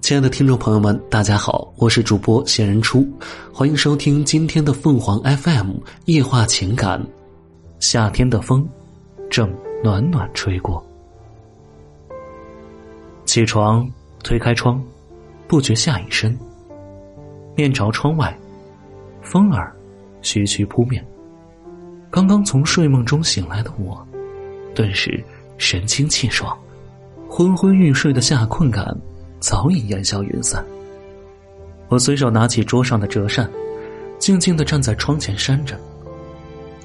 亲爱的听众朋友们，大家好，我是主播闲人初，欢迎收听今天的凤凰 FM 夜话情感。夏天的风正暖暖吹过，起床，推开窗，不觉下一身。面朝窗外，风儿徐徐扑面。刚刚从睡梦中醒来的我，顿时神清气爽，昏昏欲睡的夏困感。早已烟消云散。我随手拿起桌上的折扇，静静的站在窗前扇着，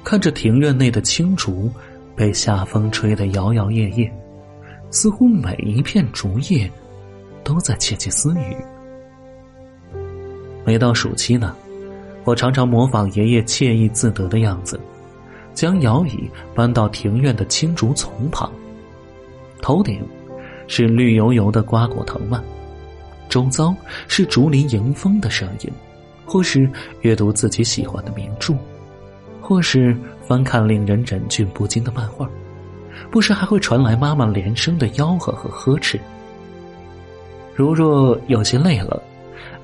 看着庭院内的青竹被夏风吹得摇摇曳曳，似乎每一片竹叶都在窃窃私语。每到暑期呢，我常常模仿爷爷惬意自得的样子，将摇椅搬到庭院的青竹丛旁，头顶。是绿油油的瓜果藤蔓，周遭是竹林迎风的声音，或是阅读自己喜欢的名著，或是翻看令人忍俊不禁的漫画，不时还会传来妈妈连声的吆喝和呵斥。如若有些累了，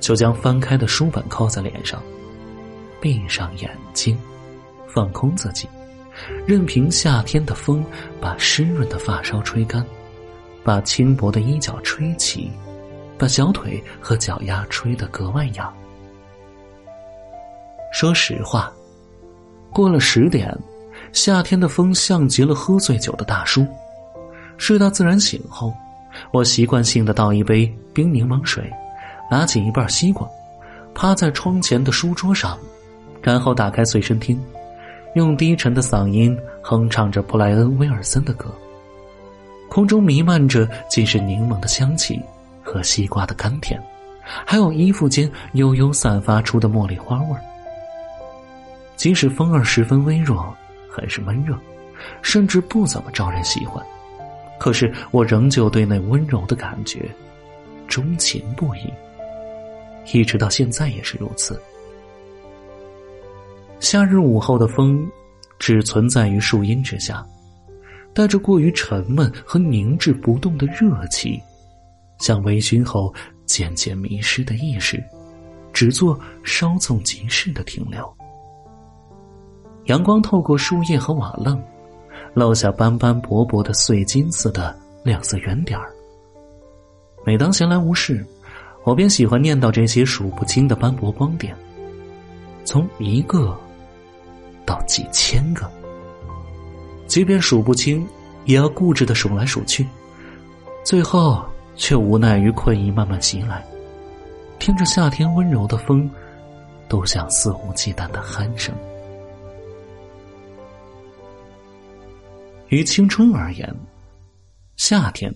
就将翻开的书本靠在脸上，闭上眼睛，放空自己，任凭夏天的风把湿润的发梢吹干。把轻薄的衣角吹起，把小腿和脚丫吹得格外痒。说实话，过了十点，夏天的风像极了喝醉酒的大叔。睡到自然醒后，我习惯性的倒一杯冰柠檬水，拿起一半西瓜，趴在窗前的书桌上，然后打开随身听，用低沉的嗓音哼唱着布莱恩·威尔森的歌。空中弥漫着尽是柠檬的香气和西瓜的甘甜，还有衣服间悠悠散发出的茉莉花味儿。即使风儿十分微弱，很是闷热，甚至不怎么招人喜欢，可是我仍旧对那温柔的感觉钟情不已，一直到现在也是如此。夏日午后的风，只存在于树荫之下。带着过于沉闷和凝滞不动的热气，像微醺后渐渐迷失的意识，只做稍纵即逝的停留。阳光透过树叶和瓦楞，落下斑斑驳驳的碎金似的亮色圆点儿。每当闲来无事，我便喜欢念叨这些数不清的斑驳光点，从一个到几千个。即便数不清，也要固执的数来数去，最后却无奈于困意慢慢袭来，听着夏天温柔的风，都像肆无忌惮的鼾声。于青春而言，夏天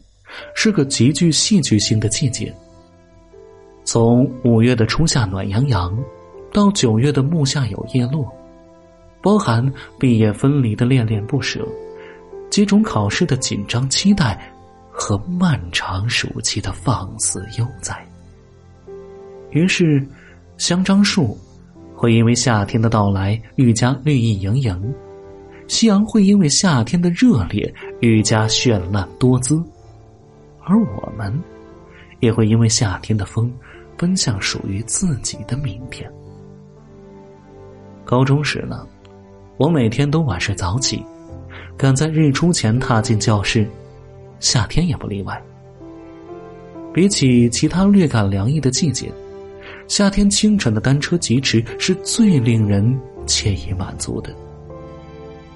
是个极具戏剧性的季节。从五月的初夏暖洋洋，到九月的暮夏有叶落。包含毕业分离的恋恋不舍，几种考试的紧张期待，和漫长暑期的放肆悠哉。于是，香樟树会因为夏天的到来愈加绿意盈盈，夕阳会因为夏天的热烈愈加绚烂多姿，而我们也会因为夏天的风奔向属于自己的明天。高中时呢？我每天都晚睡早起，赶在日出前踏进教室，夏天也不例外。比起其他略感凉意的季节，夏天清晨的单车疾驰是最令人惬意满足的。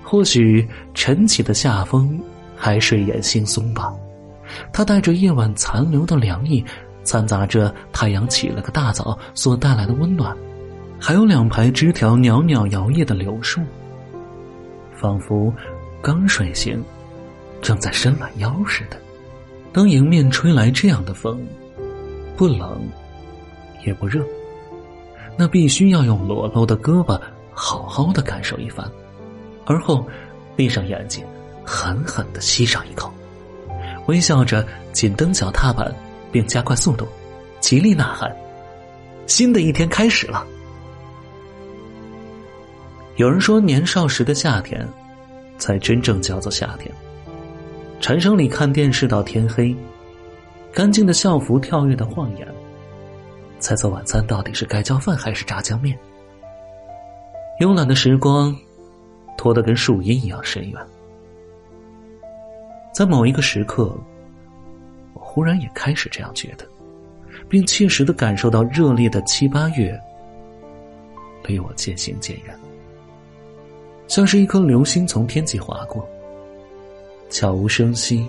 或许晨起的夏风还睡眼惺忪吧，它带着夜晚残留的凉意，掺杂着太阳起了个大早所带来的温暖，还有两排枝条袅袅摇曳的柳树。仿佛刚睡醒，正在伸懒腰似的。当迎面吹来这样的风，不冷也不热，那必须要用裸露的胳膊好好的感受一番，而后闭上眼睛，狠狠的吸上一口，微笑着紧蹬脚踏板，并加快速度，极力呐喊：“新的一天开始了。”有人说，年少时的夏天，才真正叫做夏天。蝉声里看电视到天黑，干净的校服跳跃的晃眼。猜测晚餐到底是盖浇饭还是炸酱面？慵懒的时光，拖得跟树荫一样深远。在某一个时刻，我忽然也开始这样觉得，并切实的感受到热烈的七八月离我渐行渐远，像是一颗流星从天际划过，悄无声息，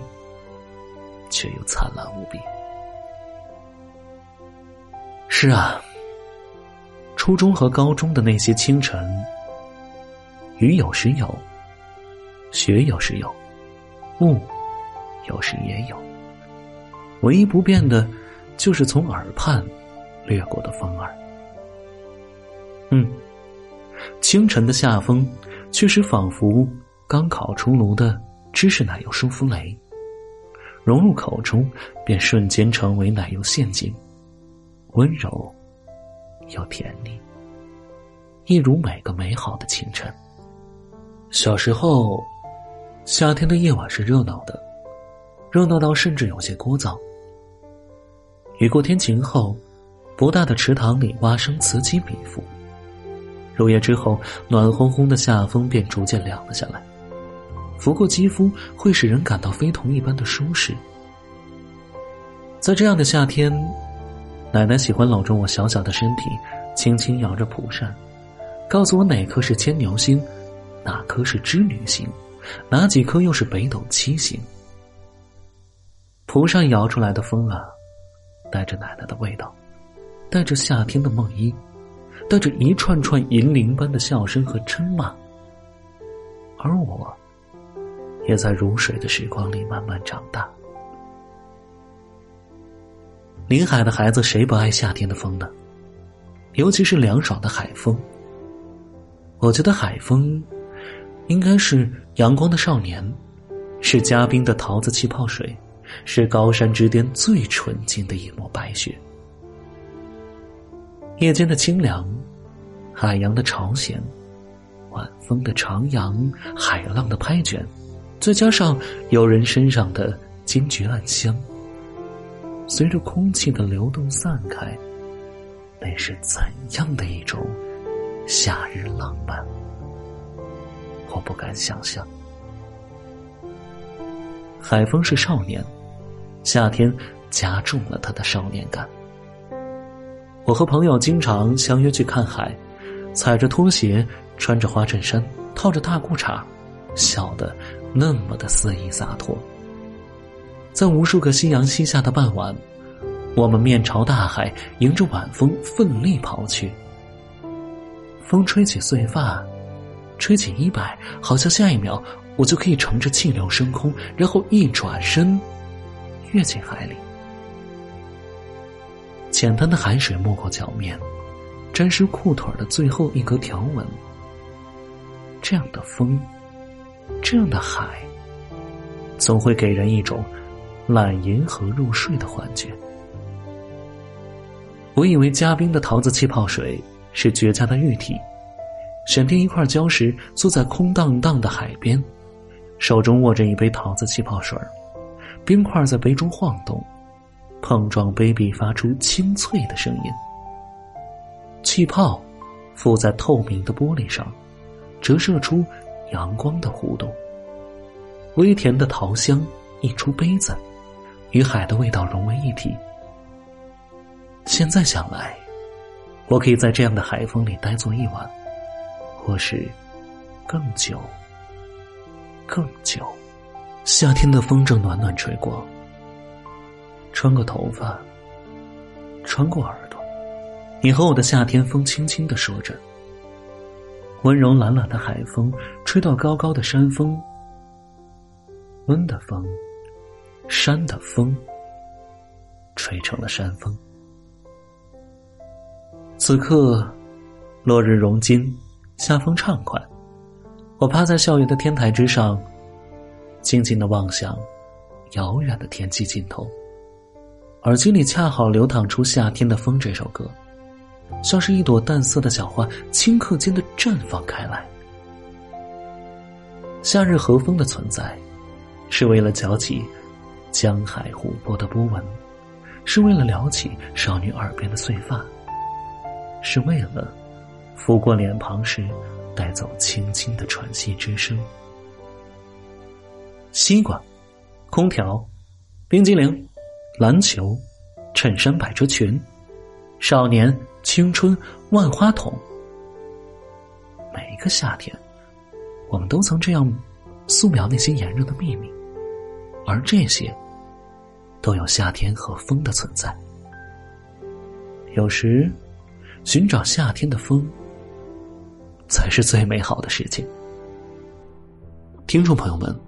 却又灿烂无比。是啊，初中和高中的那些清晨，雨有时有，雪有时有，雾有时也有。唯一不变的，就是从耳畔掠过的风儿。嗯，清晨的夏风，确实仿佛刚烤出炉的芝士奶油舒芙蕾，融入口中，便瞬间成为奶油陷阱。温柔又甜腻，一如每个美好的清晨。小时候，夏天的夜晚是热闹的，热闹到甚至有些聒噪。雨过天晴后，不大的池塘里蛙声此起彼伏。入夜之后，暖烘烘的夏风便逐渐凉了下来，拂过肌肤会使人感到非同一般的舒适。在这样的夏天。奶奶喜欢搂着我小小的身体，轻轻摇着蒲扇，告诉我哪颗是牵牛星，哪颗是织女星，哪几颗又是北斗七星。蒲扇摇出来的风啊，带着奶奶的味道，带着夏天的梦呓，带着一串串银铃般的笑声和嗔骂。而我，也在如水的时光里慢慢长大。临海的孩子谁不爱夏天的风呢？尤其是凉爽的海风。我觉得海风，应该是阳光的少年，是嘉宾的桃子气泡水，是高山之巅最纯净的一抹白雪。夜间的清凉，海洋的潮咸，晚风的徜徉，海浪的拍卷，再加上游人身上的金桔暗香。随着空气的流动散开，那是怎样的一种夏日浪漫？我不敢想象。海风是少年，夏天加重了他的少年感。我和朋友经常相约去看海，踩着拖鞋，穿着花衬衫，套着大裤衩，笑得那么的肆意洒脱。在无数个夕阳西下的傍晚，我们面朝大海，迎着晚风奋力跑去。风吹起碎发，吹起衣摆，好像下一秒我就可以乘着气流升空，然后一转身跃进海里。浅滩的海水没过脚面，沾湿裤腿的最后一格条纹。这样的风，这样的海，总会给人一种。揽银河入睡的幻觉。我以为嘉宾的桃子气泡水是绝佳的玉体，选定一块礁石，坐在空荡荡的海边，手中握着一杯桃子气泡水，冰块在杯中晃动，碰撞杯壁发出清脆的声音。气泡附在透明的玻璃上，折射出阳光的弧度。微甜的桃香溢出杯子。与海的味道融为一体。现在想来，我可以在这样的海风里待坐一晚，或是更久、更久。夏天的风正暖暖吹过，穿过头发，穿过耳朵，你和我的夏天风轻轻的说着。温柔懒懒的海风吹到高高的山峰，温的风。山的风，吹成了山风。此刻，落日融金，夏风畅快。我趴在校园的天台之上，静静的望向遥远的天际尽头。耳机里恰好流淌出《夏天的风》这首歌，像是一朵淡色的小花，顷刻间的绽放开来。夏日和风的存在，是为了搅起。江海湖泊的波纹，是为了撩起少女耳边的碎发，是为了拂过脸庞时带走轻轻的喘息之声。西瓜、空调、冰激凌、篮球、衬衫、百褶裙、少年、青春、万花筒。每一个夏天，我们都曾这样素描那些炎热的秘密，而这些都有夏天和风的存在。有时，寻找夏天的风，才是最美好的事情。听众朋友们。